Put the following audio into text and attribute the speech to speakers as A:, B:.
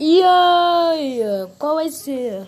A: E aí, qual vai ser?